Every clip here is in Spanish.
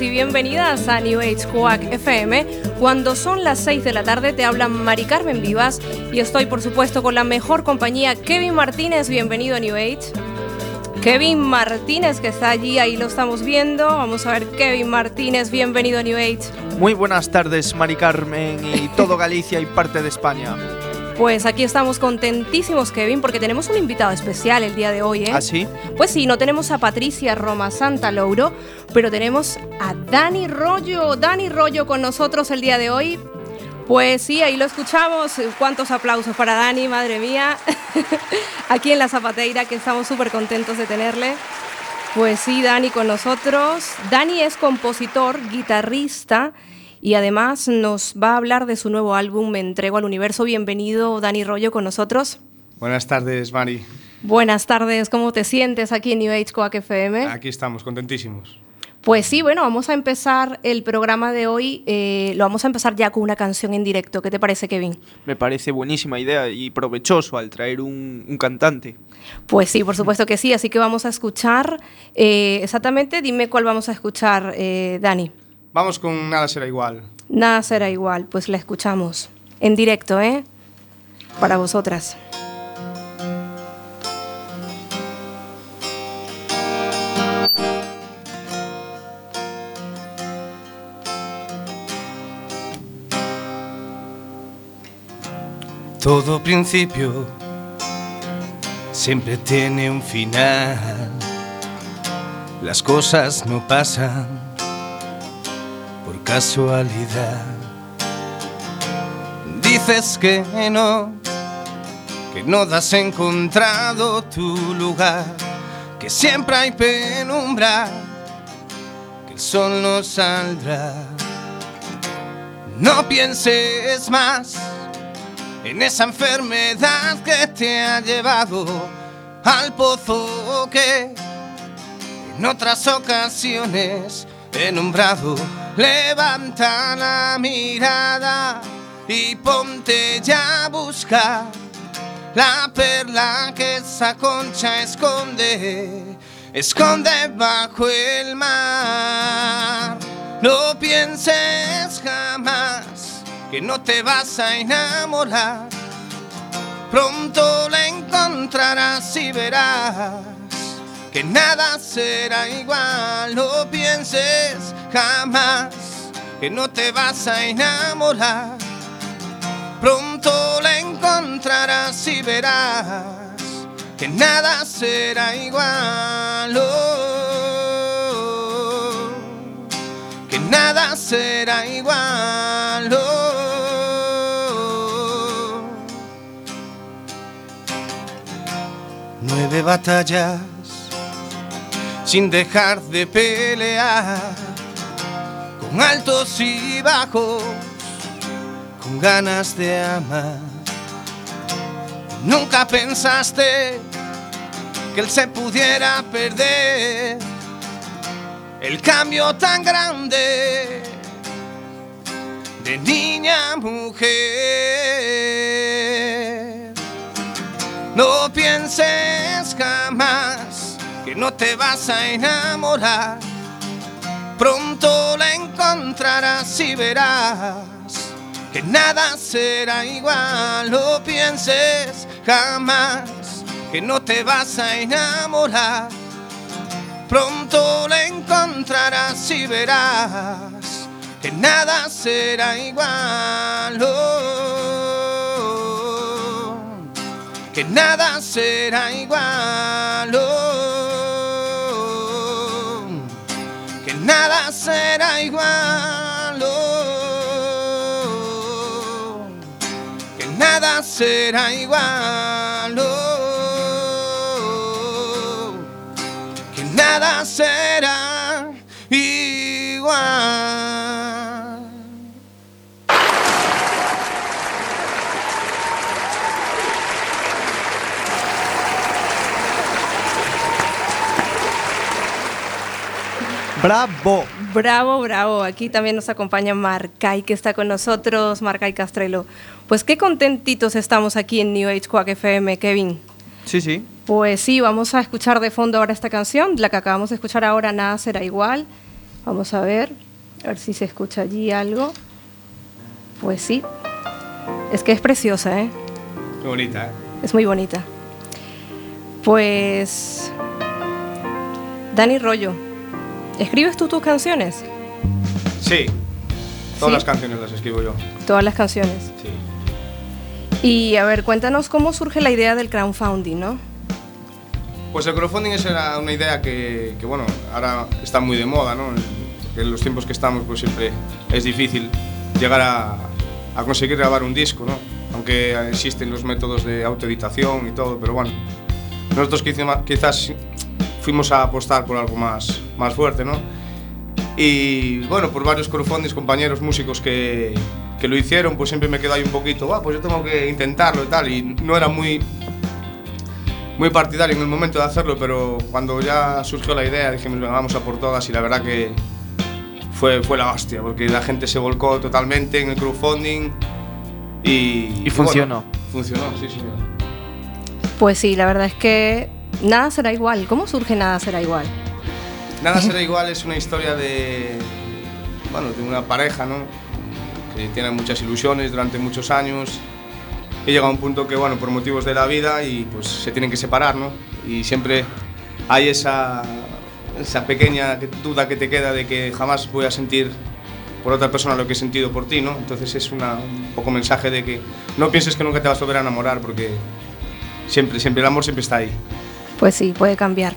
bienvenidos y bienvenidas a New Age Quack FM. Cuando son las 6 de la tarde te habla Mari Carmen Vivas y estoy por supuesto con la mejor compañía Kevin Martínez, bienvenido a New Age. Kevin Martínez que está allí, ahí lo estamos viendo. Vamos a ver, Kevin Martínez, bienvenido a New Age. Muy buenas tardes, Mari Carmen y todo Galicia y parte de España. Pues aquí estamos contentísimos, Kevin, porque tenemos un invitado especial el día de hoy, ¿eh? ¿Ah, sí? Pues sí, no tenemos a Patricia Roma Santa Louro, pero tenemos a Dani Rollo. Dani Rollo con nosotros el día de hoy. Pues sí, ahí lo escuchamos. Cuántos aplausos para Dani, madre mía. Aquí en la Zapateira, que estamos súper contentos de tenerle. Pues sí, Dani con nosotros. Dani es compositor, guitarrista y además nos va a hablar de su nuevo álbum Me entrego al universo. Bienvenido Dani Rollo con nosotros. Buenas tardes, Mari. Buenas tardes, ¿cómo te sientes aquí en New Age Coac FM? Aquí estamos, contentísimos. Pues sí, bueno, vamos a empezar el programa de hoy. Eh, lo vamos a empezar ya con una canción en directo. ¿Qué te parece, Kevin? Me parece buenísima idea y provechoso al traer un, un cantante. Pues sí, por supuesto que sí. Así que vamos a escuchar eh, exactamente. Dime cuál vamos a escuchar, eh, Dani. Vamos con Nada será igual. Nada será igual, pues la escuchamos en directo, ¿eh? Para vosotras. Todo principio siempre tiene un final. Las cosas no pasan por casualidad. Dices que no, que no has encontrado tu lugar, que siempre hay penumbra, que el sol no saldrá. No pienses más en esa enfermedad que te ha llevado al pozo que en otras ocasiones he nombrado. Levanta la mirada y ponte ya a buscar la perla que esa concha esconde, esconde bajo el mar. No pienses jamás que no te vas a enamorar. Pronto la encontrarás y verás que nada será igual. No pienses jamás que no te vas a enamorar. Pronto la encontrarás y verás que nada será igual. Que nada será igual. Nueve batallas sin dejar de pelear, con altos y bajos, con ganas de amar. Nunca pensaste que él se pudiera perder, el cambio tan grande de niña a mujer. No pienses jamás que no te vas a enamorar. Pronto la encontrarás y verás que nada será igual. No pienses jamás que no te vas a enamorar. Pronto la encontrarás y verás que nada será igual. Oh, que nada será igual. Oh, que nada será igual. Oh, que nada será igual. Oh, que nada será igual. ¡Bravo! Bravo, bravo. Aquí también nos acompaña Marcay, que está con nosotros, Marcay Castrelo. Pues qué contentitos estamos aquí en New Age Quack FM, Kevin. Sí, sí. Pues sí, vamos a escuchar de fondo ahora esta canción, la que acabamos de escuchar ahora, Nada será igual. Vamos a ver, a ver si se escucha allí algo. Pues sí, es que es preciosa, ¿eh? Muy bonita, ¿eh? Es muy bonita. Pues... Dani Rollo, ¿escribes tú tus canciones? Sí. Todas ¿Sí? las canciones las escribo yo. Todas las canciones. Sí. Y a ver, cuéntanos cómo surge la idea del crowdfunding, ¿no? Pues el crowdfunding era una idea que, que, bueno, ahora está muy de moda, ¿no? En los tiempos que estamos, pues siempre es difícil llegar a, a conseguir grabar un disco, ¿no? Aunque existen los métodos de autoeditación y todo, pero bueno, nosotros quizá- quizás fuimos a apostar por algo más, más fuerte, ¿no? Y bueno, por varios crowdfundings, compañeros músicos que, que lo hicieron, pues siempre me quedó ahí un poquito, ah, pues yo tengo que intentarlo y tal, y no era muy, muy partidario en el momento de hacerlo, pero cuando ya surgió la idea dijimos, "Venga, vamos a por todas y la verdad que fue, fue la hostia, porque la gente se volcó totalmente en el crowdfunding y... Y funcionó. bueno, funcionó, sí, sí. Pues sí, la verdad es que nada será igual. ¿Cómo surge nada será igual? Nada será igual es una historia de, bueno, de una pareja, ¿no? Que tiene muchas ilusiones durante muchos años y llega a un punto que, bueno, por motivos de la vida y pues se tienen que separar, ¿no? Y siempre hay esa, esa pequeña que- duda que te queda de que jamás voy a sentir por otra persona lo que he sentido por ti, ¿no? Entonces es una, un poco mensaje de que no pienses que nunca te vas a volver a enamorar porque siempre, siempre el amor siempre está ahí. Pues sí, puede cambiar.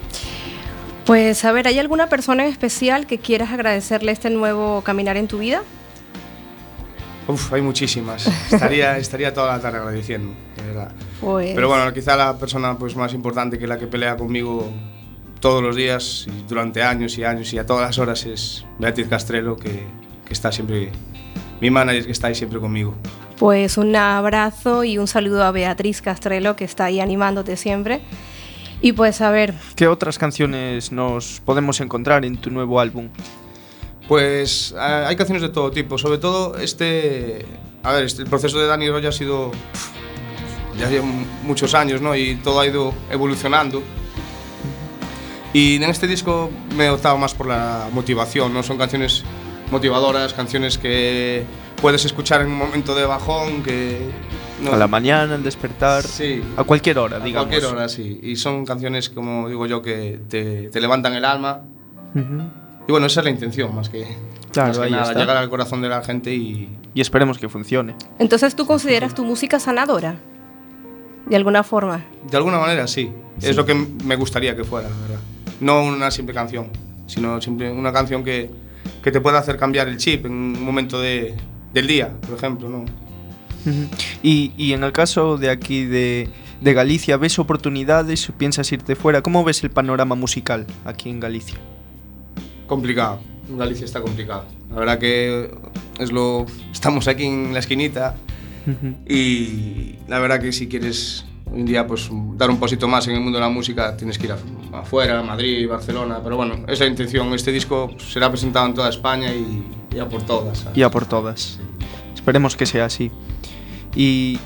Pues a ver, ¿hay alguna persona en especial que quieras agradecerle este nuevo caminar en tu vida? Uf, hay muchísimas. Estaría, estaría toda la tarde agradeciendo, de verdad. Pues, Pero bueno, quizá la persona pues, más importante que la que pelea conmigo todos los días y durante años y años y a todas las horas es Beatriz Castrelo, que, que está siempre, mi manager que está ahí siempre conmigo. pues un abrazo y un saludo a Beatriz Castrelo que está ahí animándote siempre. Y pues a ver, ¿Qué otras canciones nos podemos encontrar en tu nuevo álbum? Pues hay canciones de todo tipo, sobre todo este, a ver, este, el proceso de Dani Roya ha sido ya lleva muchos años, ¿no? Y todo ha ido evolucionando. Y en este disco me he optado más por la motivación, ¿no? Son canciones motivadoras, canciones que puedes escuchar en un momento de bajón, que... no- A la mañana, al despertar, Sí. a cualquier hora, A digamos. cualquier hora, sí. Y son canciones, como digo yo, que te, te levantan el alma. Ujú. Y bueno, esa es la intención, más que, Claro, más que nada, está. llegar al corazón de la gente y, Y esperemos que funcione. entonces tú consideras tu música sanadora, de alguna forma. De alguna manera sí. Es lo que me gustaría que fuera, la verdad. No una simple canción, sino simple una canción que, que te pueda hacer cambiar el chip en un momento de, del día, por ejemplo. ¿no? Y, y en el caso de aquí de, de Galicia, ¿ves oportunidades? ¿Piensas irte fuera? ¿Cómo ves el panorama musical aquí en Galicia? Complicado. Galicia está complicado. La verdad que es lo estamos aquí en la esquinita y la verdad que si quieres hoy en día pues dar un pasito más en el mundo de la música tienes que ir afuera, Madrid, Barcelona, pero bueno, esa es la intención. Este disco será presentado en toda España y ya por todas. ¿sabes? Y a por todas. Esperemos que sea así. Y,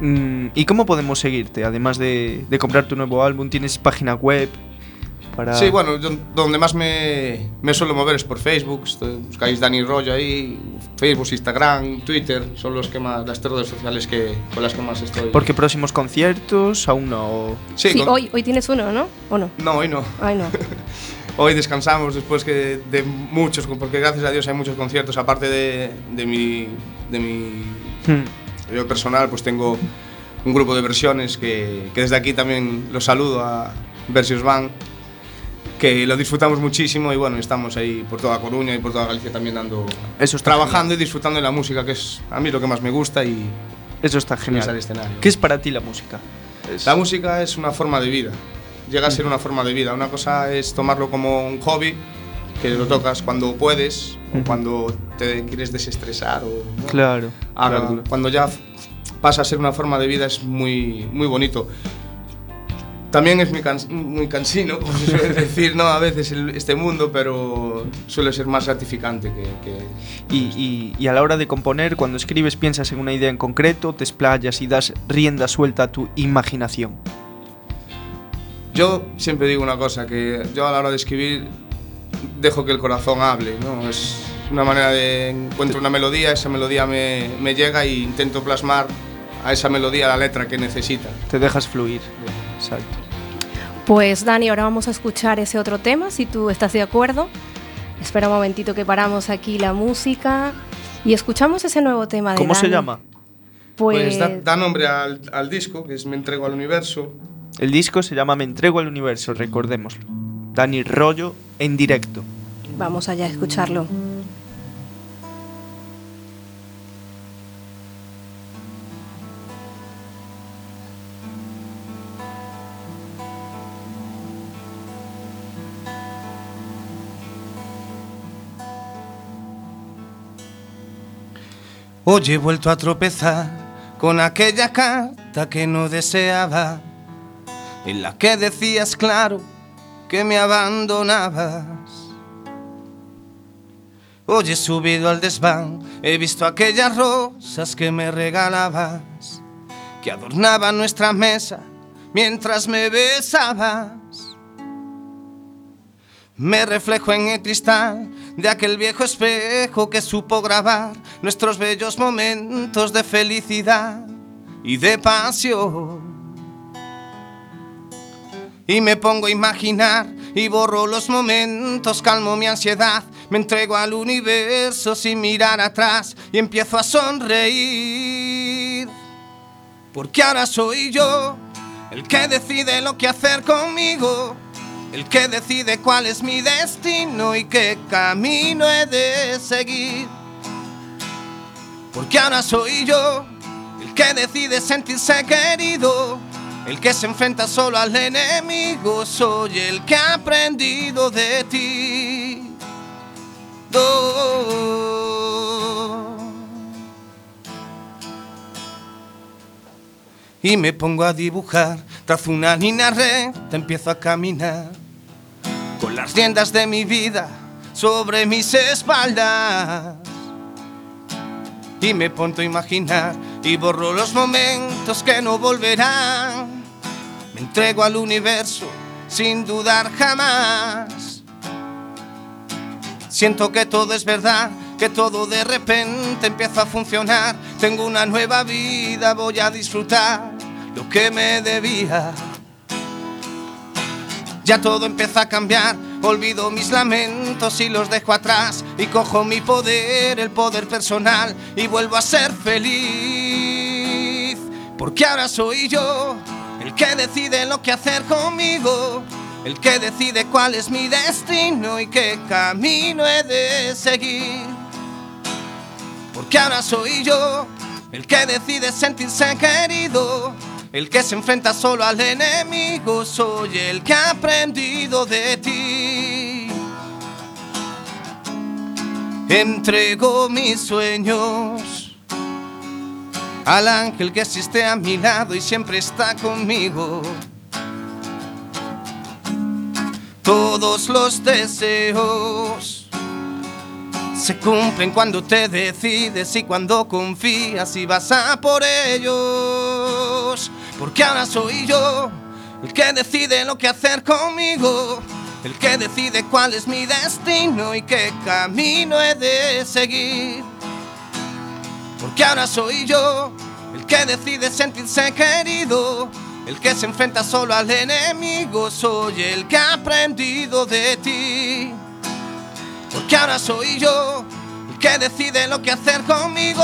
mm, ¿y cómo podemos seguirte? Además de, de comprar tu nuevo álbum, ¿tienes página web? Para... Sí, bueno, yo- donde más me, me suelo mover es por Facebook. estoy- buscáis Dani Rollo ahí, Facebook, Instagram, Twitter, son los que más, las tres redes sociales que, con las que más estoy. Porque próximos conciertos aún no. o- Sí, Sí, con- hoy, hoy tienes uno, ¿no? ¿O no? No, hoy no. Ay, no. Hoy descansamos después que de muchos, porque gracias a Dios hay muchos conciertos. Aparte de, de mi, de mi Hmm. Yo personal, pues tengo un grupo de versiones que, que desde aquí también los saludo a Versios Van, que lo disfrutamos muchísimo y bueno, estamos ahí por toda Coruña y por toda Galicia también dando, Eso está trabajando y disfrutando de la música, que es a mí lo que más me gusta y Eso está genial. escenario. ¿Qué es para ti la música? Es- La música es una forma de vida, llega a ser una forma de vida. Una cosa es tomarlo como un hobby, que lo tocas cuando puedes o cuando te quieres desestresar o ¿no? Claro. Ahora, claro. cuando ya pasa a ser una forma de vida es muy, muy bonito. También es muy, cans- muy cansino, como se suele decir, ¿no? A veces el- este mundo, pero suele ser más gratificante que... que- Y, y- y a la hora de componer, cuando escribes, piensas en una idea en concreto, te explayas y das rienda suelta a tu imaginación. Yo siempre digo una cosa, que yo a la hora de escribir dejo que el corazón hable, ¿no? Es una manera de encuentro una melodía, esa melodía me, me llega e intento plasmar a esa melodía la letra que necesita. Te dejas fluir. Exacto. Pues Dani, ahora vamos a escuchar ese otro tema, si tú estás de acuerdo. Espera un momentito que paramos aquí la música y escuchamos ese nuevo tema de ¿Cómo se llama? Pues Pues, da, da nombre al, al disco, que es Me entrego al universo. El disco se llama Me entrego al universo, recordémoslo. Dani Rollo en directo. vamos allá a escucharlo. Hoy he vuelto a tropezar con aquella carta que no deseaba, en la que decías claro que me abandonabas. Hoy he subido al desván, he visto aquellas rosas que me regalabas, que adornaban nuestra mesa mientras me besabas. Me reflejo en el cristal de aquel viejo espejo que supo grabar nuestros bellos momentos de felicidad y de pasión. Y me pongo a imaginar y borro los momentos, calmo mi ansiedad, me entrego al universo sin mirar atrás y empiezo a sonreír. Porque ahora soy yo el que decide lo que hacer conmigo, el que decide cuál es mi destino y qué camino he de seguir. Porque ahora soy yo el que decide sentirse querido, el que se enfrenta solo al enemigo, soy el que ha aprendido de ti. Do. y me pongo a dibujar. Trazo una línea recta, empiezo a caminar con las riendas de mi vida sobre mis espaldas. Y me pongo a imaginar y borro los momentos que no volverán. Entrego al universo sin dudar jamás. Siento que todo es verdad, que todo de repente empieza a funcionar. Tengo una nueva vida, voy a disfrutar lo que me debía. Ya todo empieza a cambiar, olvido mis lamentos y los dejo atrás y cojo mi poder, el poder personal y vuelvo a ser feliz. Porque ahora soy yo el que decide lo que hacer conmigo, el que decide cuál es mi destino y qué camino he de seguir. Porque ahora soy yo el que decide sentirse querido, el que se enfrenta solo al enemigo, soy el que ha aprendido de ti. Entrego mis sueños al ángel que existe a mi lado y siempre está conmigo. Todos los deseos se cumplen cuando te decides y cuando confías y vas a por ellos. Porque ahora soy yo el que decide lo que hacer conmigo, el que decide cuál es mi destino y qué camino he de seguir. Porque ahora soy yo el que decide sentirse querido, el que se enfrenta solo al enemigo, soy el que ha aprendido de ti. Porque ahora soy yo el que decide lo que hacer conmigo,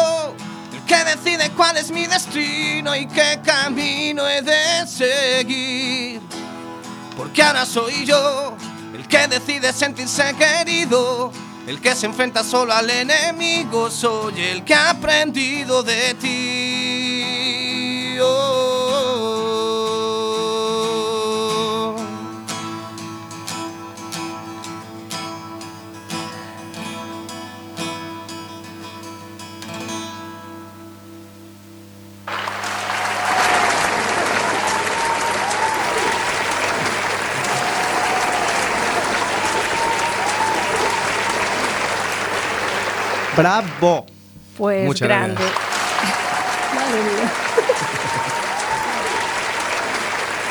el que decide cuál es mi destino y qué camino he de seguir. Porque ahora soy yo el que decide sentirse querido, el que se enfrenta solo al enemigo, soy el que ha aprendido de ti. Oh. ¡Bravo! Pues Muchas grande. gracias. Madre mía.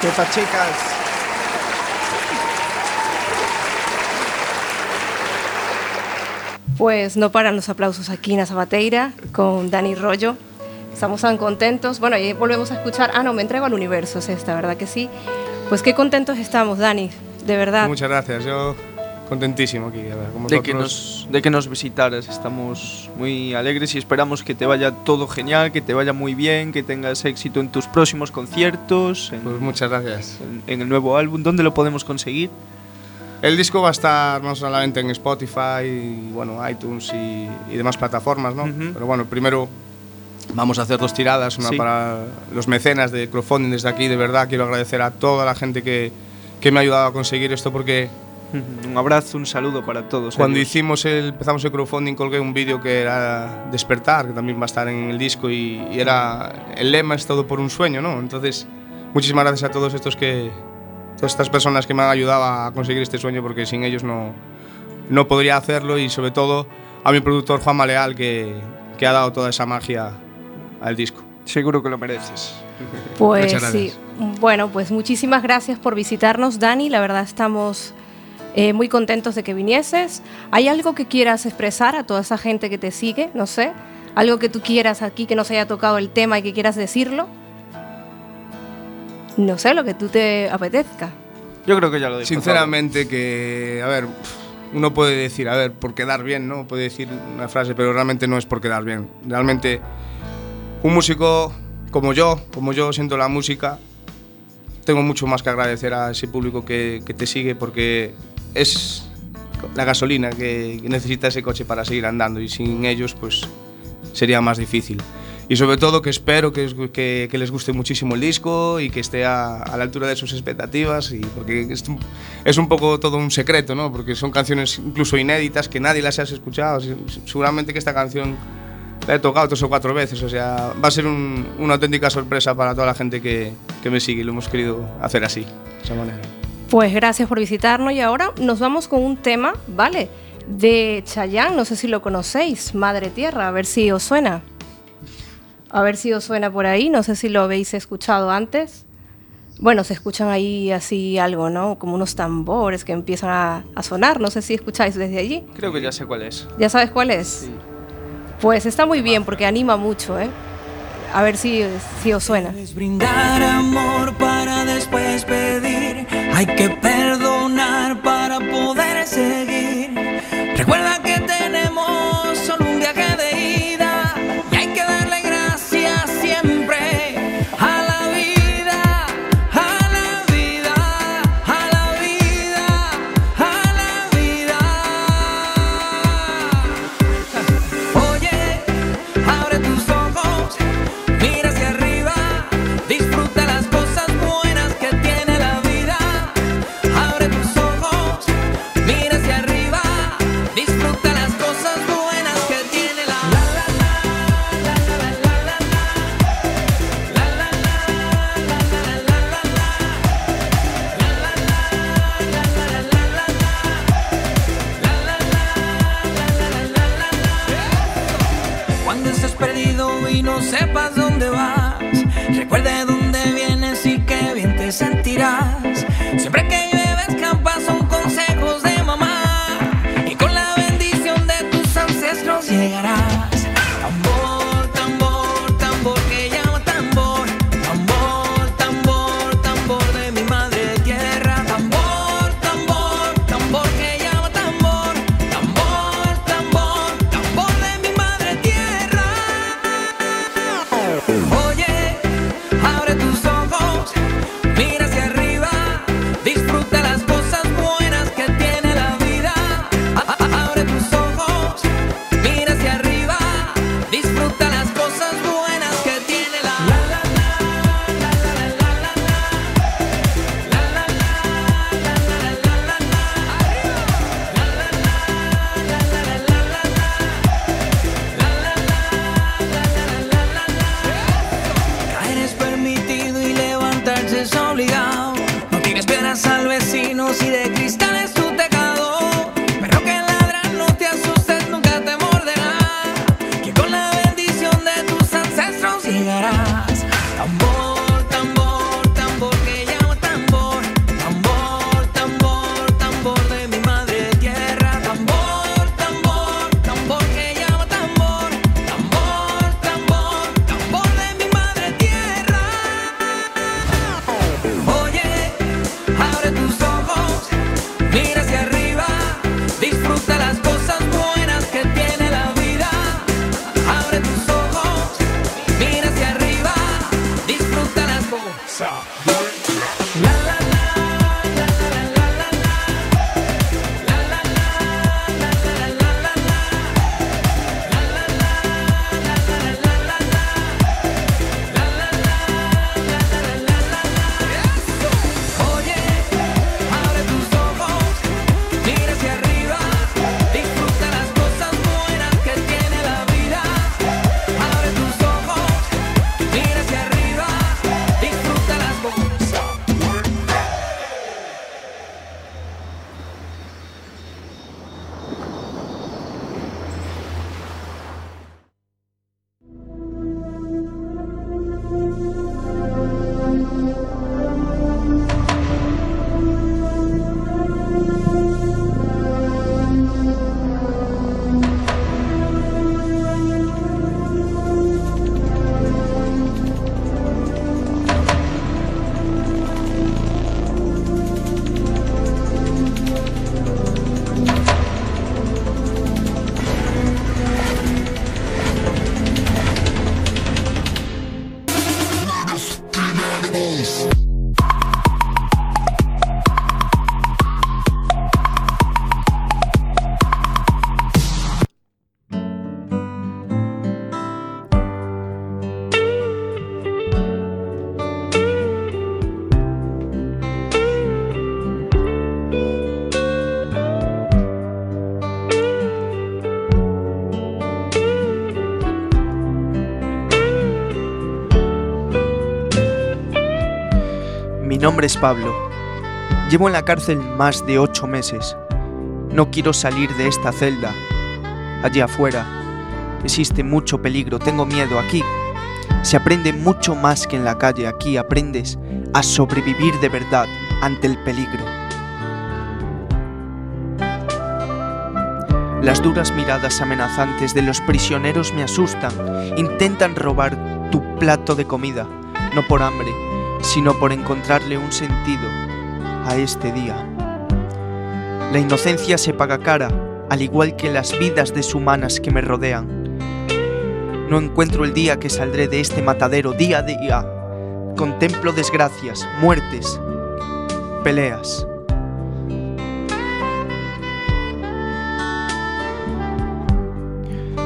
¡Qué chicas! Pues no paran los aplausos aquí en Azabateira con Dani Rollo. Estamos tan contentos. Bueno, y volvemos a escuchar. Ah, no, me entrego al universo, es esta, ¿verdad que sí? Pues qué contentos estamos, Dani, de verdad. Muchas gracias. Yo contentísimo aquí. A ver, de, que nos, de que nos visitaras. Estamos muy alegres y esperamos que te vaya todo genial, que te vaya muy bien, que tengas éxito en tus próximos conciertos. En, pues muchas gracias. En, en el nuevo álbum. ¿Dónde lo podemos conseguir? El disco va a estar más solamente en Spotify, y, bueno, iTunes y, y, demás plataformas, ¿no? Uh -huh. Pero bueno, primero vamos a hacer dos tiradas, una sí. para los mecenas de crowdfunding desde aquí. De verdad quiero agradecer a toda la gente que, que me ha ayudado a conseguir esto porque un abrazo, un saludo para todos. Cuando ellos. hicimos el, empezamos el crowdfunding colgué un vídeo que era Despertar, que también va a estar en el disco y, y, era el lema es todo por un sueño, ¿no? Entonces, muchísimas gracias a todos estos que todas estas personas que me han ayudado a conseguir este sueño porque sin ellos no no podría hacerlo y sobre todo a mi productor Juan Maleal que, que ha dado toda esa magia al disco. Seguro que lo mereces. Pues sí. Bueno, pues muchísimas gracias por visitarnos, Dani. La verdad estamos eh, muy contentos de que vinieses. ¿Hay algo que quieras expresar a toda esa gente que te sigue? No sé. Algo que tú quieras aquí que nos haya tocado el tema y que quieras decirlo. No sé, lo que tú te apetezca. Yo creo que ya lo. Sinceramente que, a ver, uno puede decir, a ver, por quedar bien, ¿no? Puede decir una frase, pero realmente no es por quedar bien. Realmente un músico como yo, como yo siento la música, tengo mucho más que agradecer a ese público que, que te sigue porque es la gasolina que, que necesita ese coche para seguir andando y sin ellos pues sería más difícil. Y sobre todo que espero que, que, que les guste muchísimo el disco y que esté a, a, la altura de sus expectativas, y porque es, es un poco todo un secreto, ¿no? porque son canciones incluso inéditas que nadie las has escuchado. Seguramente que esta canción la he tocado tres o cuatro veces, o sea, va a ser un, una auténtica sorpresa para toda la gente que, que me sigue y lo hemos querido hacer así, de esa manera. Pues gracias por visitarnos y ahora nos vamos con un tema, ¿vale? De Chayanne, no sé si lo conocéis, Madre Tierra, a ver si os suena. A ver si os suena por ahí, no sé si lo habéis escuchado antes. Bueno, se escuchan ahí así algo, ¿no? Como unos tambores que empiezan a, a sonar, no sé si escucháis desde allí. Creo que ya sé cuál es. ¿Ya sabes cuál es? Sí. Pues está muy bien porque anima mucho, ¿eh? A ver si, si os suena. brindar amor para después pedir. Hay que perdonar nombre es Pablo. Llevo en la cárcel más de ocho meses. No quiero salir de esta celda. Allí afuera existe mucho peligro, tengo miedo aquí. Se aprende mucho más que en la calle. Aquí aprendes a sobrevivir de verdad ante el peligro. Las duras miradas amenazantes de los prisioneros me asustan. Intentan robar tu plato de comida, no por hambre, sino por encontrarle un sentido a este día. La inocencia se paga cara, al igual que las vidas deshumanas que me rodean. No encuentro el día que saldré de este matadero día a día. Contemplo desgracias, muertes, peleas.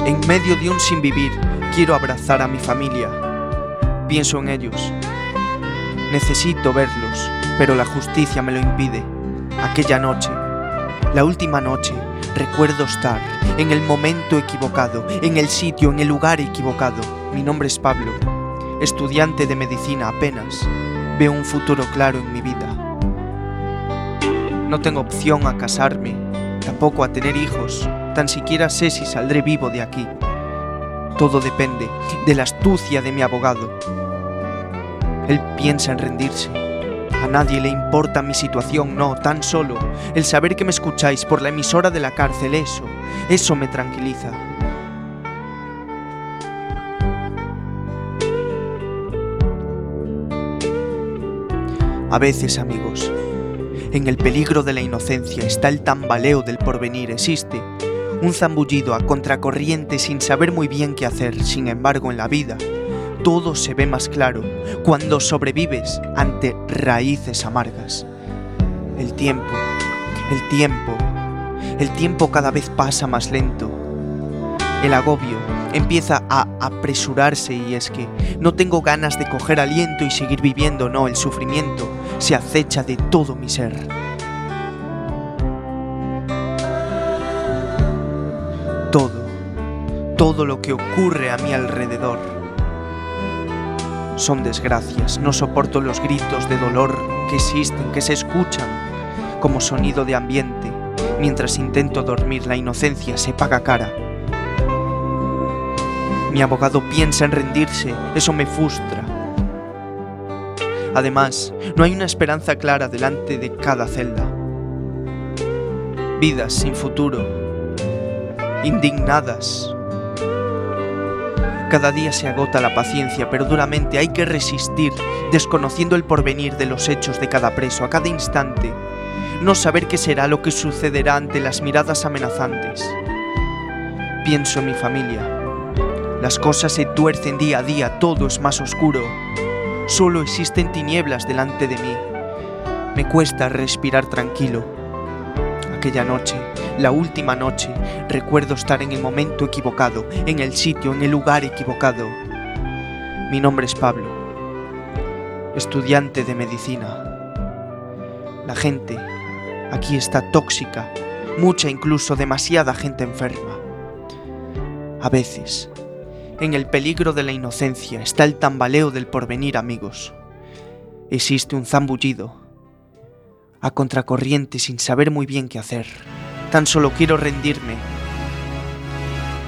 En medio de un sinvivir, quiero abrazar a mi familia. Pienso en ellos. Necesito verlos, pero la justicia me lo impide. Aquella noche, la última noche, recuerdo estar en el momento equivocado, en el sitio, en el lugar equivocado. Mi nombre es Pablo, estudiante de medicina apenas. Veo un futuro claro en mi vida. No tengo opción a casarme, tampoco a tener hijos. Tan siquiera sé si saldré vivo de aquí. Todo depende de la astucia de mi abogado. Él piensa en rendirse. A nadie le importa mi situación, no, tan solo el saber que me escucháis por la emisora de la cárcel, eso, eso me tranquiliza. A veces, amigos, en el peligro de la inocencia está el tambaleo del porvenir, existe un zambullido a contracorriente sin saber muy bien qué hacer, sin embargo, en la vida todo se ve más claro cuando sobrevives ante raíces amargas. El tiempo, el tiempo, el tiempo cada vez pasa más lento. El agobio empieza a apresurarse y es que no tengo ganas de coger aliento y seguir viviendo, no, el sufrimiento se acecha de todo mi ser. Todo, todo lo que ocurre a mi alrededor son desgracias. No soporto los gritos de dolor que existen, que se escuchan como sonido de ambiente. Mientras intento dormir, la inocencia se paga cara. Mi abogado piensa en rendirse, eso me frustra. Además, no hay una esperanza clara delante de cada celda. Vidas sin futuro, indignadas, cada día se agota la paciencia, pero duramente hay que resistir, desconociendo el porvenir de los hechos de cada preso a cada instante, no saber qué será lo que sucederá ante las miradas amenazantes. Pienso en mi familia. Las cosas se tuercen día a día, todo es más oscuro. Solo existen tinieblas delante de mí. Me cuesta respirar tranquilo. Aquella noche la última noche recuerdo estar en el momento equivocado, en el sitio, en el lugar equivocado. Mi nombre es Pablo, estudiante de medicina. La gente aquí está tóxica, mucha incluso demasiada gente enferma. A veces, en el peligro de la inocencia está el tambaleo del porvenir, amigos. Existe un zambullido, a contracorriente sin saber muy bien qué hacer. Tan solo quiero rendirme.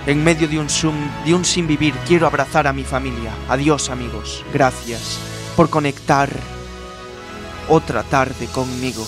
En medio de un, zoom, de un sin vivir quiero abrazar a mi familia. Adiós amigos. Gracias por conectar otra tarde conmigo.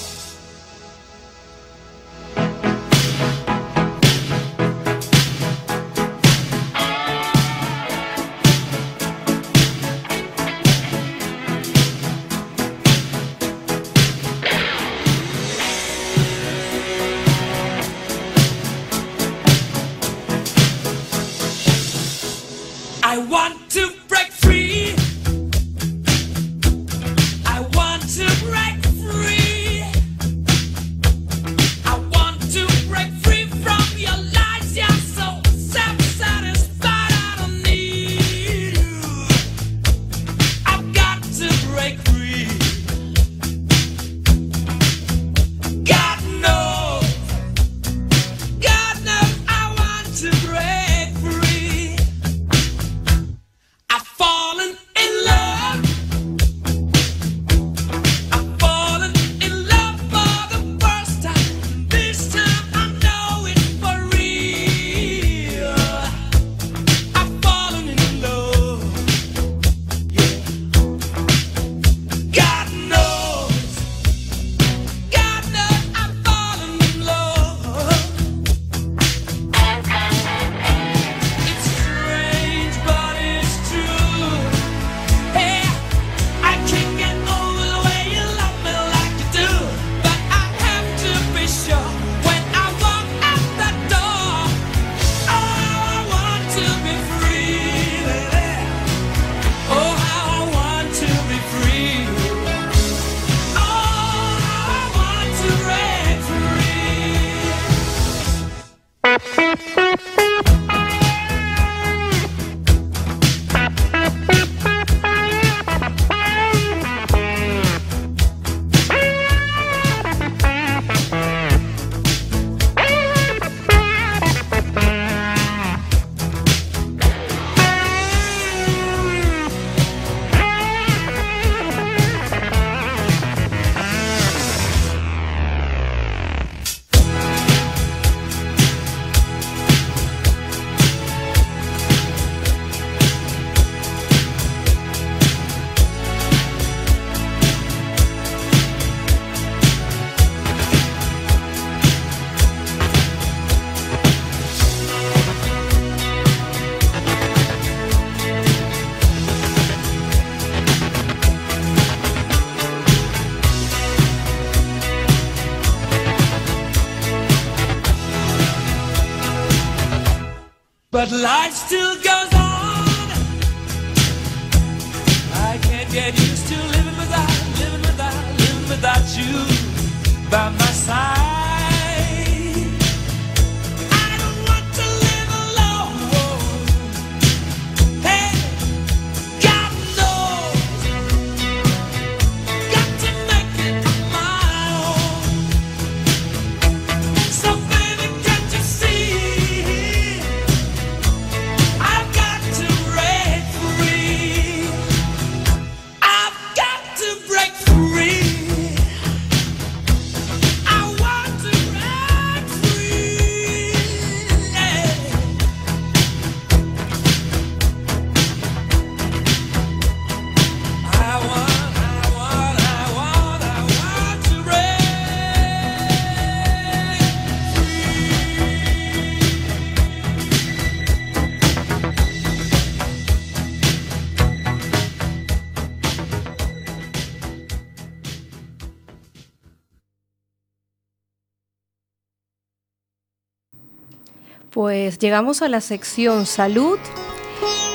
Pues llegamos a la sección salud.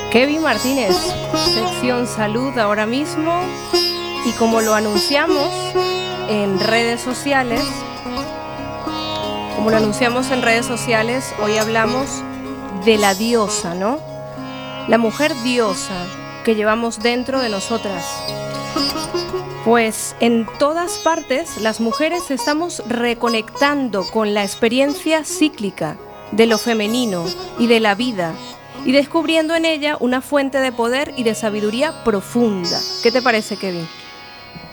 Kevin Martínez, sección salud ahora mismo. Y como lo anunciamos en redes sociales, como lo anunciamos en redes sociales, hoy hablamos de la diosa, ¿no? La mujer diosa que llevamos dentro de nosotras. Pues en todas partes las mujeres estamos reconectando con la experiencia cíclica de lo femenino y de la vida y descubriendo en ella una fuente de poder y de sabiduría profunda. ¿Qué te parece, Kevin?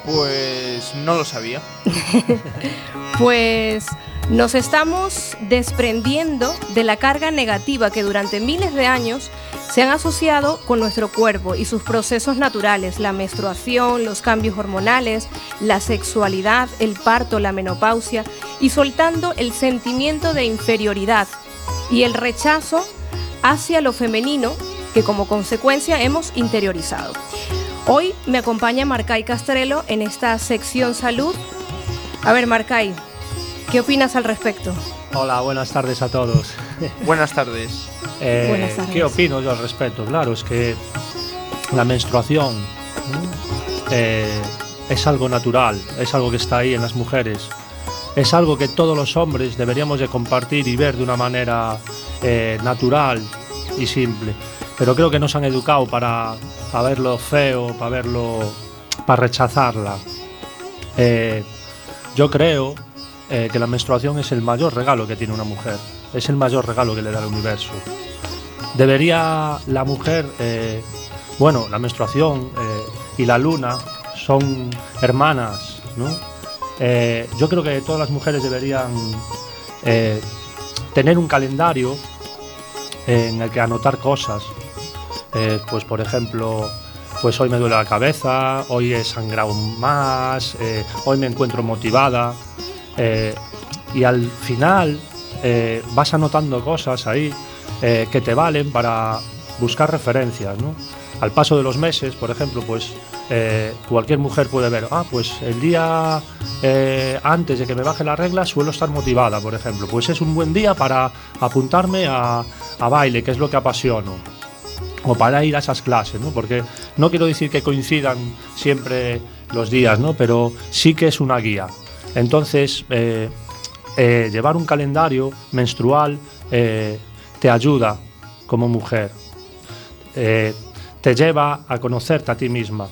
Pues no lo sabía. pues nos estamos desprendiendo de la carga negativa que durante miles de años se han asociado con nuestro cuerpo y sus procesos naturales, la menstruación, los cambios hormonales, la sexualidad, el parto, la menopausia, y soltando el sentimiento de inferioridad y el rechazo hacia lo femenino que como consecuencia hemos interiorizado. Hoy me acompaña Marcay Castrelo en esta sección salud. A ver, Marcay, ¿qué opinas al respecto? Hola, buenas tardes a todos. buenas tardes. Eh, buenas tardes. ¿Qué opino yo al respecto? Claro, es que la menstruación eh, es algo natural, es algo que está ahí en las mujeres es algo que todos los hombres deberíamos de compartir y ver de una manera eh, natural y simple. Pero creo que nos han educado para, verlo feo, para verlo, para rechazarla. Eh, yo creo eh, que la menstruación es el mayor regalo que tiene una mujer, es el mayor regalo que le da el universo. Debería la mujer, bueno, la menstruación y la luna son hermanas, ¿no? Eh, yo creo que todas las mujeres deberían eh, tener un calendario en el que anotar cosas. Eh, pues por ejemplo, pues hoy me duele la cabeza, hoy he sangrado más, hoy me encuentro motivada. y al final vas anotando cosas ahí que te valen para buscar referencias. ¿no? Al paso de los meses, por ejemplo, pues eh, cualquier mujer puede ver, ah, pues el día eh, antes de que me baje la regla suelo estar motivada, por ejemplo. Pues es un buen día para apuntarme a, baile, que es lo que apasiono. O para ir a esas clases, ¿no? Porque no quiero decir que coincidan siempre los días, ¿no? Pero sí que es una guía. Entonces, eh, llevar un calendario menstrual te ayuda como mujer. Te lleva a conocerte a ti misma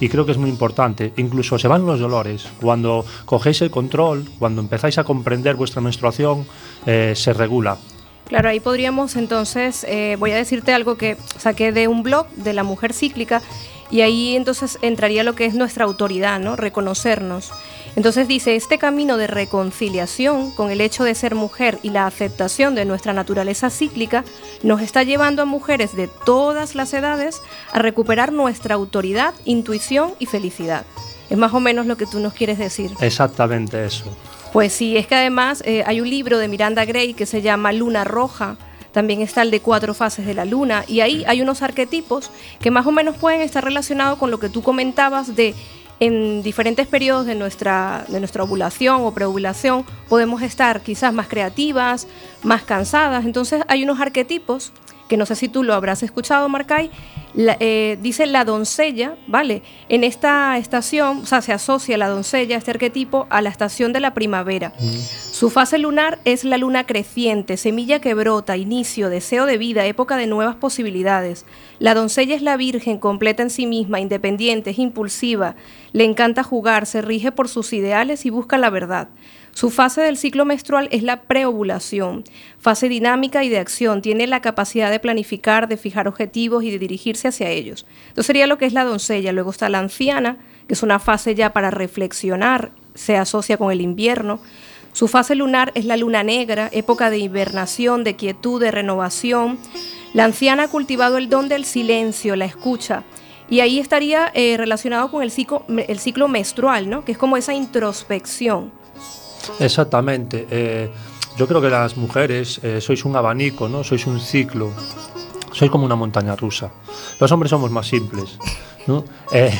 y creo que es muy importante. Incluso se van los dolores. Cuando cogéis el control, cuando empezáis a comprender vuestra menstruación, eh, se regula. Claro, ahí podríamos entonces, eh, voy a decirte algo que saqué de un blog de la mujer cíclica y ahí entonces entraría lo que es nuestra autoridad, ¿no? Reconocernos. Entonces dice, este camino de reconciliación con el hecho de ser mujer y la aceptación de nuestra naturaleza cíclica nos está llevando a mujeres de todas las edades a recuperar nuestra autoridad, intuición y felicidad. Es más o menos lo que tú nos quieres decir. Exactamente eso. Pues sí, es que además eh, hay un libro de Miranda Gray que se llama Luna Roja, también está el de cuatro fases de la luna. Y ahí hay unos arquetipos que más o menos pueden estar relacionados con lo que tú comentabas de en diferentes periodos de nuestra, de nuestra ovulación o preovulación podemos estar quizás más creativas, más cansadas. Entonces hay unos arquetipos que no sé si tú lo habrás escuchado, Marcay, eh, dice la doncella, ¿vale? En esta estación, o sea, se asocia la doncella, este arquetipo, a la estación de la primavera. Su fase lunar es la luna creciente, semilla que brota, inicio, deseo de vida, época de nuevas posibilidades. La doncella es la virgen, completa en sí misma, independiente, es impulsiva, le encanta jugar, se rige por sus ideales y busca la verdad. Su fase del ciclo menstrual es la preovulación, fase dinámica y de acción. Tiene la capacidad de planificar, de fijar objetivos y de dirigirse hacia ellos. Entonces sería lo que es la doncella. Luego está la anciana, que es una fase ya para reflexionar, se asocia con el invierno. Su fase lunar es la luna negra, época de hibernación, de quietud, de renovación. La anciana ha cultivado el don del silencio, la escucha. Y ahí estaría eh, relacionado con el ciclo, el ciclo menstrual, ¿no? que es como esa introspección. Exactamente. Eh, yo creo que las mujeres eh, sois un abanico, ¿no? Sois un ciclo. Sois como una montaña rusa. Los hombres somos más simples, ¿no? Eh,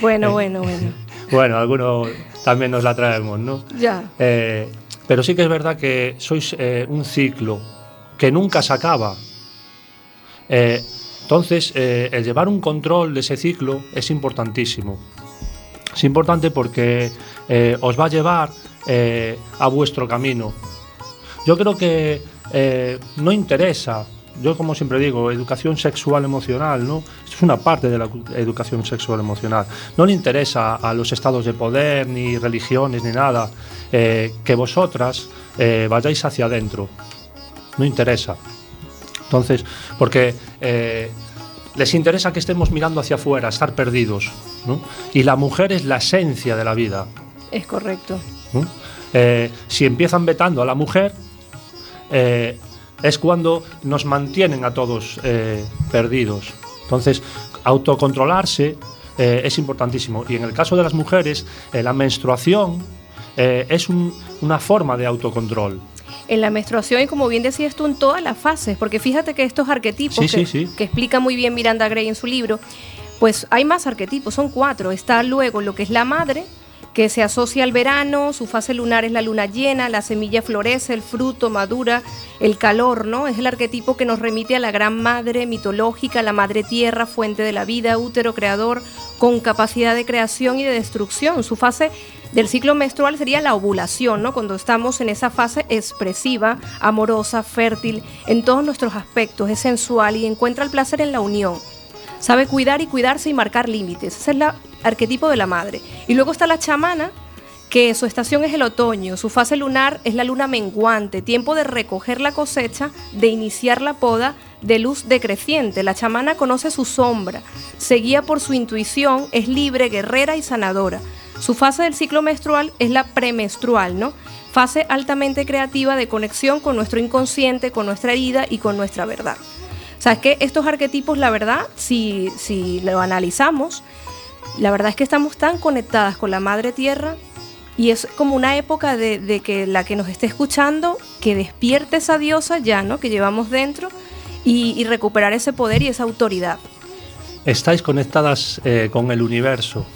bueno, bueno, bueno. bueno, algunos también nos la traemos, ¿no? Ya. pero sí que es verdad que sois un ciclo que nunca se acaba. entonces, el llevar un control de ese ciclo es importantísimo. Es importante porque os va a llevar eh, a vuestro camino. Yo creo que eh, no interesa, yo como siempre digo, educación sexual emocional, ¿no? es una parte de la educación sexual emocional. No le interesa a los estados de poder, ni religiones, ni nada, eh, que vosotras vayáis hacia adentro. No interesa. Entonces, porque les interesa que estemos mirando hacia afuera, estar perdidos. Y la mujer es la esencia de la vida. Es correcto. Eh, si empiezan vetando a la mujer, eh, es cuando nos mantienen a todos eh, perdidos. Entonces, autocontrolarse es importantísimo. Y en el caso de las mujeres, la menstruación es una forma de autocontrol en la menstruación y como bien decías tú en todas las fases, porque fíjate que estos arquetipos que, que, explica muy bien Miranda Gray en su libro, pues hay más arquetipos, son cuatro. Está luego lo que es la madre, que se asocia al verano, su fase lunar es la luna llena, la semilla florece, el fruto madura, el calor, ¿no? Es el arquetipo que nos remite a la gran madre mitológica, la madre tierra, fuente de la vida, útero creador, con capacidad de creación y de destrucción. Su fase del ciclo menstrual sería la ovulación, ¿no? Cuando estamos en esa fase expresiva, amorosa, fértil, en todos nuestros aspectos, es sensual y encuentra el placer en la unión. Sabe cuidar y cuidarse y marcar límites. Ese es el arquetipo de la madre. Y luego está la chamana, que su estación es el otoño, su fase lunar es la luna menguante, tiempo de recoger la cosecha, de iniciar la poda de luz decreciente. La chamana conoce su sombra, se guía por su intuición, es libre, guerrera y sanadora. Su fase del ciclo menstrual es la premenstrual, ¿no? Fase altamente creativa de conexión con nuestro inconsciente, con nuestra herida y con nuestra verdad. O sea, es que estos arquetipos, la verdad, si, si lo analizamos, la verdad es que estamos tan conectadas con la Madre Tierra y es como una época de, que la que nos esté escuchando, que despierte esa diosa ya, ¿no? Que llevamos dentro y, recuperar ese poder y esa autoridad. Estáis conectadas eh, con el universo.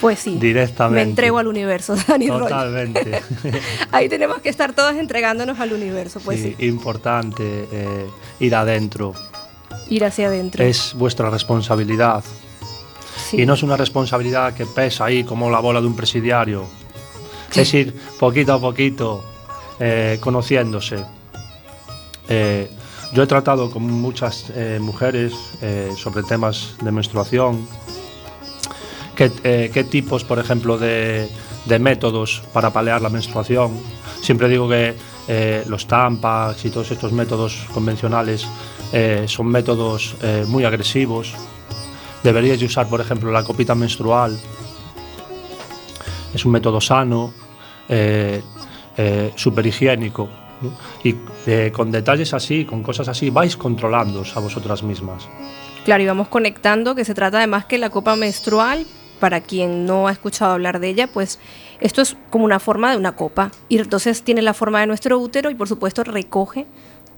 Pues sí. Directamente. Me entrego al universo, Dani Totalmente. Ahí tenemos que estar todas entregándonos al universo, pues sí. Importante eh, ir adentro. Ir hacia adentro. Es vuestra responsabilidad. Y no es una responsabilidad que pesa ahí como la bola de un presidiario. Es ir poquito a poquito eh, conociéndose. Eh, yo he tratado con muchas mujeres sobre temas de menstruación eh, qué, tipos, por ejemplo, de, métodos para palear la menstruación. Siempre digo que eh, los tampax y todos estos métodos convencionales eh, son métodos muy agresivos. Deberíais usar, por ejemplo, la copita menstrual. Es un método sano, súper higiénico. Y con detalles así, con cosas así, vais controlando a vosotras mismas. Claro, y vamos conectando que se trata además que la copa menstrual para quien no ha escuchado hablar de ella, pues esto es como una forma de una copa. Y entonces tiene la forma de nuestro útero y por supuesto recoge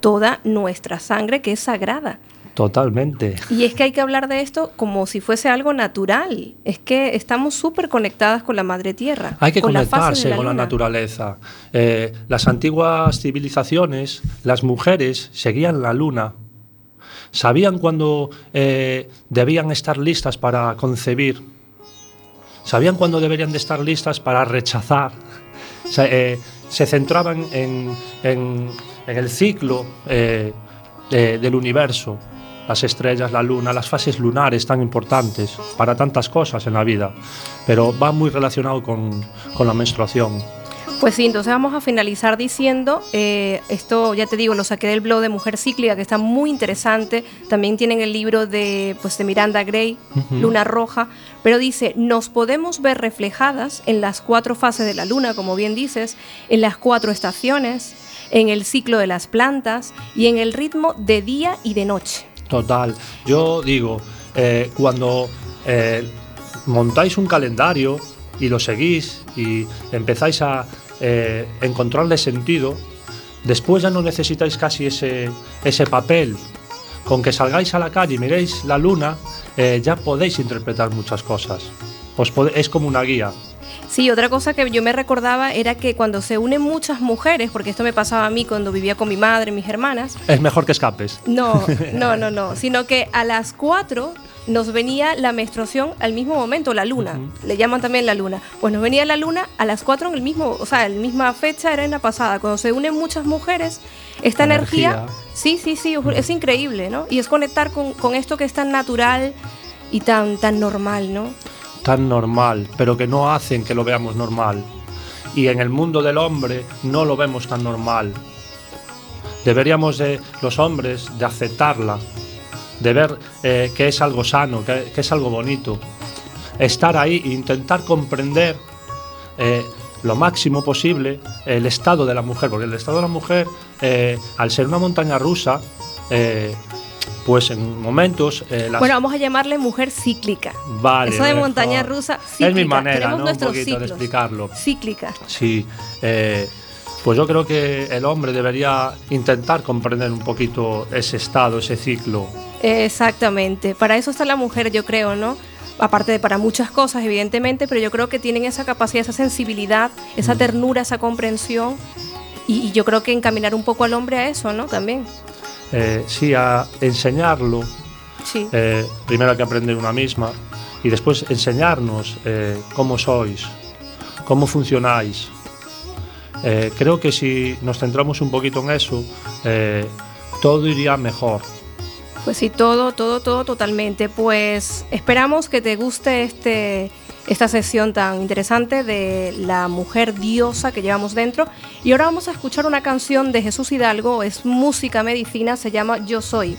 toda nuestra sangre que es sagrada. Totalmente. Y es que hay que hablar de esto como si fuese algo natural. Es que estamos súper conectadas con la madre tierra. Hay que conectarse con la naturaleza. Eh, las antiguas civilizaciones, las mujeres seguían la luna sabían cuándo eh, debían estar listas para concebir, sabían cuándo deberían de estar listas para rechazar, se, eh, centraban en, el ciclo eh, del universo, las estrellas, la luna, las fases lunares tan importantes para tantas cosas en la vida, pero va muy relacionado con, con la menstruación. Pues sí, entonces vamos a finalizar diciendo, eh, esto ya te digo, lo saqué del blog de Mujer Cíclica, que está muy interesante, también tienen el libro de, pues, de Miranda Gray, Luna Roja, pero dice, nos podemos ver reflejadas en las cuatro fases de la luna, como bien dices, en las cuatro estaciones, en el ciclo de las plantas y en el ritmo de día y de noche. Total, yo digo, eh, cuando eh, montáis un calendario y lo seguís y empezáis a eh, encontrarle sentido, después ya no necesitáis casi ese, ese papel. Con que salgáis a la calle y miréis la luna, ya podéis interpretar muchas cosas. es como una guía. Sí, otra cosa que yo me recordaba era que cuando se unen muchas mujeres, porque esto me pasaba a mí cuando vivía con mi madre y mis hermanas. Es mejor que escapes. No, no, no, no. sino que a las cuatro nos venía la menstruación al mismo momento, la luna, le llaman también la luna. Pues nos venía la luna a las 4 en el mismo, o sea, la misma fecha era en la pasada. Cuando se unen muchas mujeres, esta energía, sí, sí, sí, es increíble, ¿no? Y es conectar con, esto que es tan natural y tan, tan normal, ¿no? Tan normal, pero que no hacen que lo veamos normal. Y en el mundo del hombre no lo vemos tan normal. Deberíamos de, los hombres de aceptarla, de ver eh, que es algo sano, que, es algo bonito. Estar ahí e intentar comprender eh, lo máximo posible el estado de la mujer, porque el estado de la mujer, eh, al ser una montaña rusa, pues en momentos... Bueno, vamos a llamarle mujer cíclica. Vale. Eso de montaña rusa, cíclica. Es mi manera, ¿no? Un poquito de explicarlo. Cíclica. Sí. pues yo creo que el hombre debería intentar comprender un poquito ese estado, ese ciclo Exactamente, para eso está la mujer, yo creo, ¿no? Aparte de para muchas cosas, evidentemente, pero yo creo que tienen esa capacidad, esa sensibilidad, esa mm. ternura, esa comprensión, y, yo creo que encaminar un poco al hombre a eso, ¿no? También. Eh, sí, a enseñarlo. Sí. Eh, primero hay que aprender una misma y después enseñarnos eh, cómo sois, cómo funcionáis. creo que si nos centramos un poquito en eso, todo iría mejor. Pues sí, todo, todo, todo totalmente. Pues esperamos que te guste este, esta sesión tan interesante de la mujer diosa que llevamos dentro. Y ahora vamos a escuchar una canción de Jesús Hidalgo, es música medicina, se llama Yo Soy.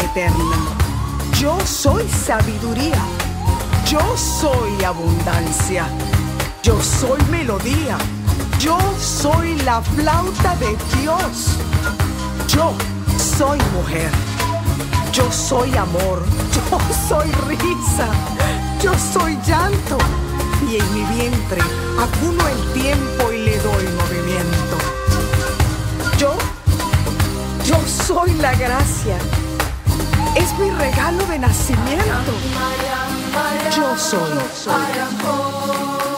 eterna. Yo soy sabiduría. Yo soy abundancia. Yo soy melodía. Yo soy la flauta de Dios. Yo soy mujer. Yo soy amor. Yo soy risa. Yo soy llanto. Y en mi vientre acuno el tiempo y le doy movimiento. Yo, yo soy la gracia. Es mi regalo de nacimiento. Yo soy. Menuda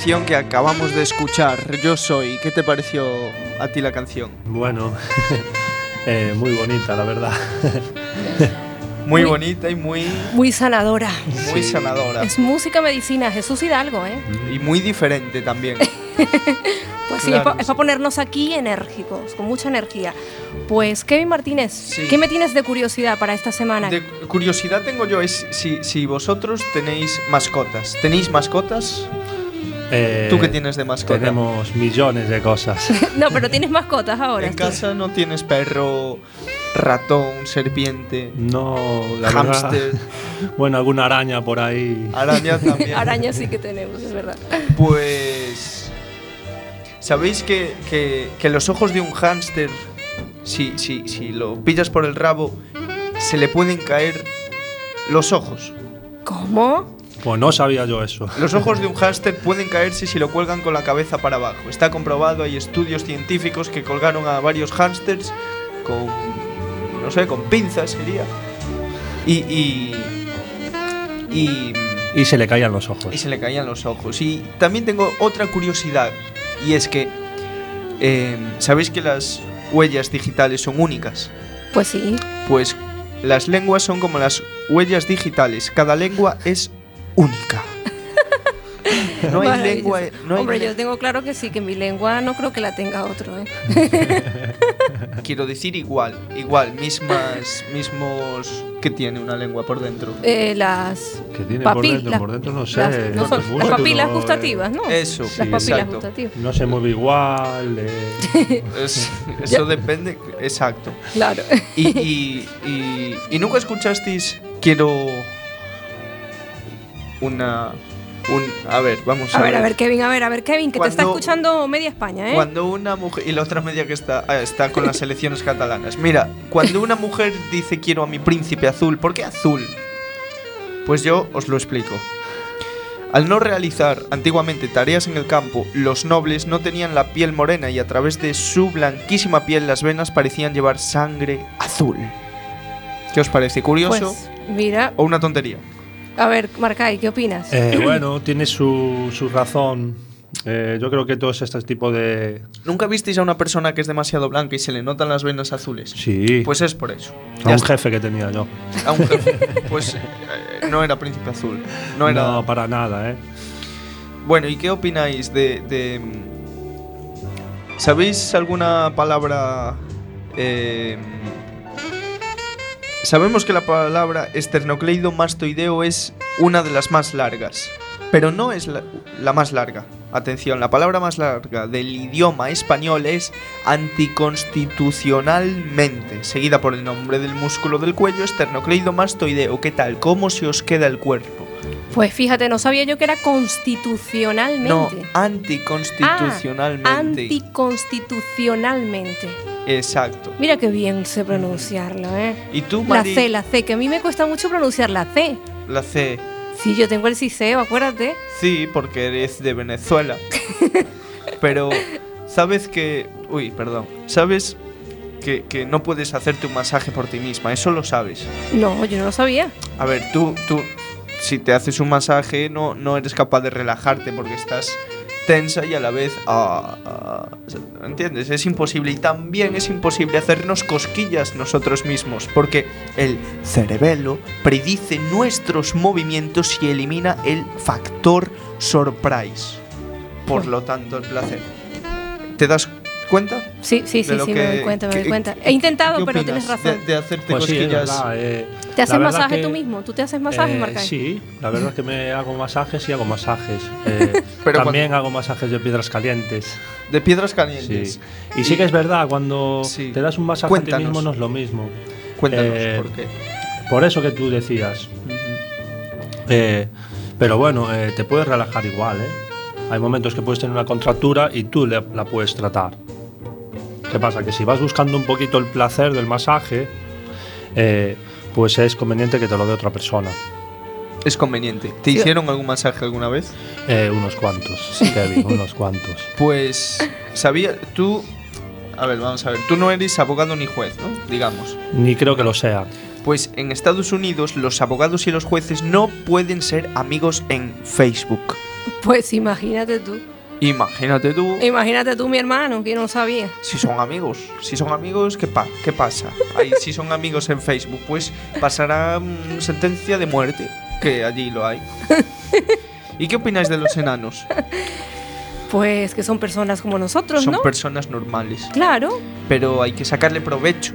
canción que acabamos de escuchar. Yo soy. ¿Qué te pareció a ti la canción? Bueno, eh, muy bonita, la verdad. Muy bonita y muy, Muy sanadora. muy sanadora. Es música medicina, Jesús Hidalgo, ¿eh? Y muy diferente también. Pues sí, Claro. es para ponernos aquí enérgicos, con mucha energía. Pues Kevin Martínez, Sí. ¿qué me tienes de curiosidad para esta semana? De curiosidad tengo yo es si, si vosotros tenéis mascotas. ¿Tenéis mascotas? Eh, ¿Tú qué tienes de mascota? Tenemos millones de cosas. No, pero tienes mascotas ahora. En casa no tienes perro, ratón, serpiente, No, la verdad. Bueno, alguna araña por ahí. araña también. Arañas sí que tenemos, es verdad. Pues. ¿Sabéis que, que- que los ojos de un hámster, si, si, si lo pillas por el rabo, se le pueden caer los ojos? ¿Cómo? Pues no sabía yo eso. Los ojos de un hámster pueden caerse si lo cuelgan con la cabeza para abajo. Está comprobado, hay estudios científicos que colgaron a varios hámsters con. no sé, con pinzas sería. Y. y. y Y se le caían los ojos. y se le caían los ojos. Y también tengo otra curiosidad, y es que, eh, ¿sabéis que las huellas digitales son únicas? Pues sí. Pues las lenguas son como las huellas digitales, cada lengua es única. No hay lengua... No hay Hombre, le- yo tengo claro que sí, que mi lengua no creo que la tenga otro, ¿eh? Quiero decir igual, igual, mismas, mismos... ¿Qué tiene una lengua por dentro? Eh, las tiene por dentro, las- por dentro no sé. las, no son- Músculo, las papilas eh, gustativas, ¿no? Eso, las sí, papilas exacto. gustativas. No se mueve igual. eh. Es- eso depende, exacto. Claro. Y, y, y, y nunca escuchasteis quiero una un a ver vamos a, A ver, a ver, Kevin, a ver, a ver, Kevin, que te está Cuando- escuchando media España, ¿eh? cuando una mujer y la otra media que está ah, está con las elecciones catalanas mira cuando una mujer dice quiero a mi príncipe azul ¿por qué azul? pues yo os lo explico al no realizar antiguamente tareas en el campo, los nobles no tenían la piel morena y a través de su blanquísima piel las venas parecían llevar sangre azul. ¿Qué os parece? ¿Curioso Pues, mira, o una tontería? A ver, Marcay, ¿qué opinas? Eh, bueno, tiene su, su razón. Eh, yo creo que todos estos tipos de. ¿Nunca visteis a una persona que es demasiado blanca y se le notan las venas azules? Sí. Pues es por eso. a Ya un está. jefe que tenía yo. A un jefe. Pues eh, no era príncipe azul. No era. No, para nada, ¿eh? Bueno, ¿y qué opináis de. de, mm, ¿Sabéis alguna palabra. eh, sabemos que la palabra esternocleidomastoideo es una de las más largas, pero no es la, la más larga. Atención, la palabra más larga del idioma español es anticonstitucionalmente, seguida por el nombre del músculo del cuello esternocleidomastoideo. ¿Qué tal? ¿Cómo se os queda el cuerpo? Pues fíjate, no sabía yo que era constitucionalmente. No, Ah, anticonstitucionalmente. Exacto. Mira qué bien sé pronunciarlo, ¿eh? ¿Y tú, La Mari? C, la C, que a mí me cuesta mucho pronunciar la C. La C. Sí, yo tengo el ciseo, acuérdate. Sí, porque eres de Venezuela. Pero, ¿sabes que... Uy, perdón. ¿Sabes que, que no puedes hacerte un masaje por ti misma? Eso lo sabes. No, yo no lo sabía. A ver, tú, tú, si te haces un masaje, no, no eres capaz de relajarte porque estás tensa y a la vez. ah, ah, ¿Entiendes? Es imposible. Y también es imposible hacernos cosquillas nosotros mismos porque el cerebelo predice nuestros movimientos y elimina el factor surprise. Por lo tanto, el placer. ¿Te das cuenta? Sí, sí, sí, De sí, que- me doy cuenta, me doy cuenta. ¿qué- He intentado, qué pero tienes de- razón. De, hacerte Pues sí, es cosquillas. verdad. eh, ¿Te haces masaje que- tú mismo? ¿Tú te haces masajes, Eh? Sí, la verdad es que me hago masajes y hago masajes. Eh, Pero también hago masajes de piedras calientes. de piedras Sí. calientes. Y sí que es verdad, cuando Sí. te das un masaje a Cuéntanos. ti mismo no es lo mismo. Cuéntanos Eh, por qué. Por eso que tú decías. Eh, pero bueno, eh, te puedes relajar igual, ¿eh? Hay momentos que puedes tener una contractura y tú la puedes tratar. ¿Qué pasa? Que si vas buscando un poquito el placer del masaje, eh, pues es conveniente que te lo dé otra persona. Es conveniente. ¿Te Sí. hicieron algún masaje alguna vez? Eh, unos cuantos, Kevin, unos cuantos. Pues sabía, tú, a ver, vamos a ver, tú no eres abogado ni juez, ¿no? Digamos. Ni creo que lo sea. Pues en Estados Unidos los abogados y los jueces no pueden ser amigos en Facebook. Pues imagínate tú. Imagínate tú, Imagínate tú, mi hermano, que no sabía. si son amigos, si son amigos, ¿qué, pa ¿qué pasa? Ahí, si son amigos en Facebook, pues pasará mm, sentencia de muerte, que allí lo hay. ¿Y qué opináis de los enanos? Pues que son personas como nosotros, Son ¿no? personas normales. Claro. pero hay que sacarle provecho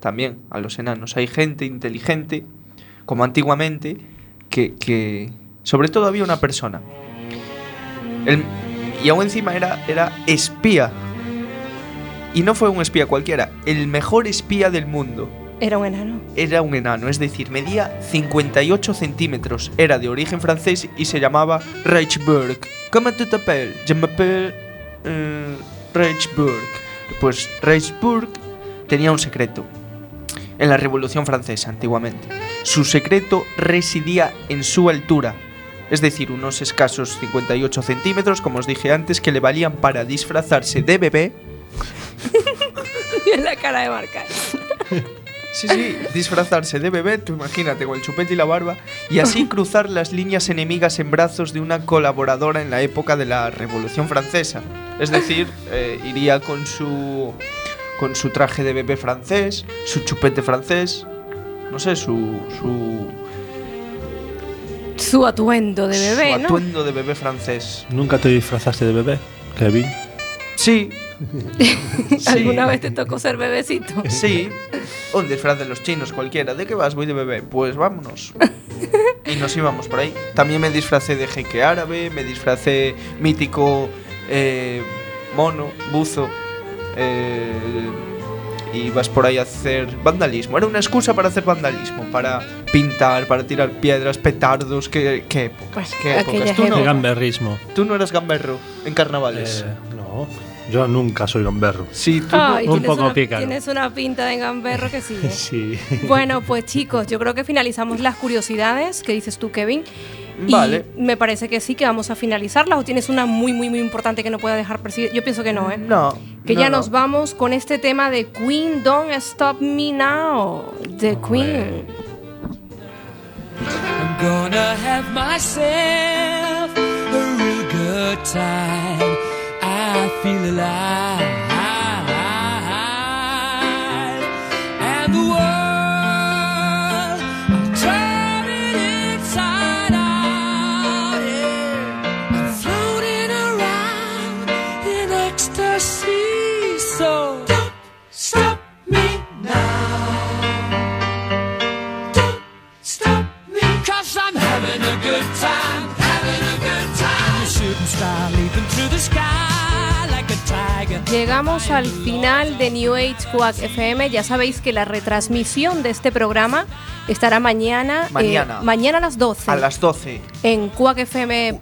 también a los enanos. Hay gente inteligente, como antiguamente, que, que- sobre todo había una persona. El- y aún encima era, era espía. Y no fue un espía cualquiera, el mejor espía del mundo. Era un enano. Era un enano, es decir, medía 58 centímetros. Era de origen francés y se llamaba Reichberg. ¿Cómo tu t'appelles? Je m'appelle eh, Reichberg. Pues Reichberg tenía un secreto en la Revolución Francesa antiguamente. Su secreto residía en su altura, es decir, unos escasos 58 centímetros, como os dije antes, que le valían para disfrazarse de bebé en la cara de Marcay. Sí, sí, disfrazarse de bebé, tú imagínate, con el chupete y la barba, y así cruzar las líneas enemigas en brazos de una colaboradora en la época de la Revolución Francesa. Es decir, eh, iría con su, con su traje de bebé francés, su chupete francés, no sé, su, su, Su atuendo de bebé, su ¿no? atuendo de bebé francés. ¿Nunca te disfrazaste de bebé, Kevin? Sí. Sí. ¿Alguna vez te tocó ser bebecito? Sí, un disfraz de los chinos cualquiera. ¿De qué vas? Voy de bebé. Pues vámonos. Y nos íbamos por ahí. También me disfracé de jeque árabe, me disfracé mítico eh, mono, buzo. eh, y vas por ahí a hacer vandalismo. Era una excusa para hacer vandalismo, para pintar, para tirar piedras, petardos. ¿Qué, qué épocas? Pues, ¿Qué épocas? Tú De no, gamberrismo. tú no eras gamberro en carnavales. Eh, no, yo nunca soy gamberro. Sí, tú no- un poco una, pícaro. Tienes una pinta de gamberro que sí. ¿eh? Sí. Bueno, pues chicos, yo creo que finalizamos las curiosidades que dices tú, Kevin. Y Vale. me parece que sí, que vamos a finalizarlas. ¿O tienes una muy, muy, muy importante que no pueda dejar percibir? Yo pienso que no, ¿eh? No, que No, ya no. nos vamos con este tema de Queen, Don't Stop Me Now, de Queen. I'm gonna have myself a real good time. I feel alive. Llegamos al final de New Age Quack FM. Ya sabéis que la retransmisión de este programa estará mañana. eh, Mañana. mañana a las 12. A las 12. En quackfm.org.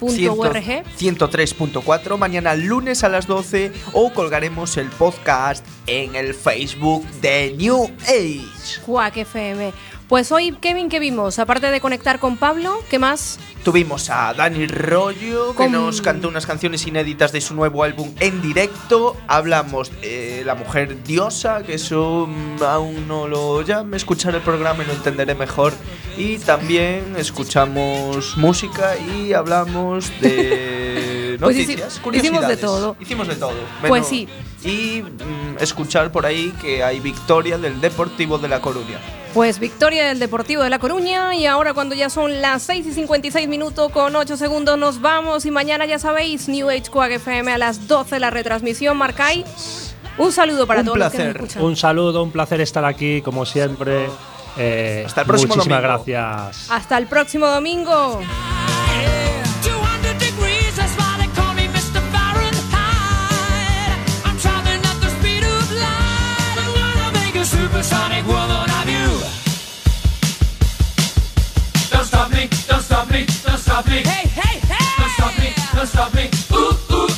103.4, mañana lunes a las 12 o colgaremos el podcast en el Facebook de New Age. Quack FM. Pues hoy, Kevin, ¿qué vimos? Aparte de conectar con Pablo, ¿qué más? Tuvimos a Dani Rollo que nos cantó unas canciones inéditas de su nuevo álbum en directo. Hablamos de la mujer diosa, que eso mm, aún no lo ya me escucharé el programa y lo entenderé mejor. Y también escuchamos música y hablamos de Pues hici- noticias, hicimos de curiosidades. todo. Hicimos de todo. Pues sí. Y mm, escuchar por ahí que hay victoria del Deportivo de La Coruña. Pues victoria del Deportivo de La Coruña y ahora cuando ya son las 6 y 56 minutos con 8 segundos nos vamos y mañana ya sabéis New Age Quack FM a las 12 la retransmisión marcáis. Un saludo para Un todos los que placer. nos escuchan. Un saludo, un placer estar aquí, como siempre. Eh, Hasta el próximo Muchísimas domingo. gracias. Hasta el próximo domingo. stop me, don't stop me. Hey, hey, hey! Don't stop me, don't stop me. Ooh, ooh.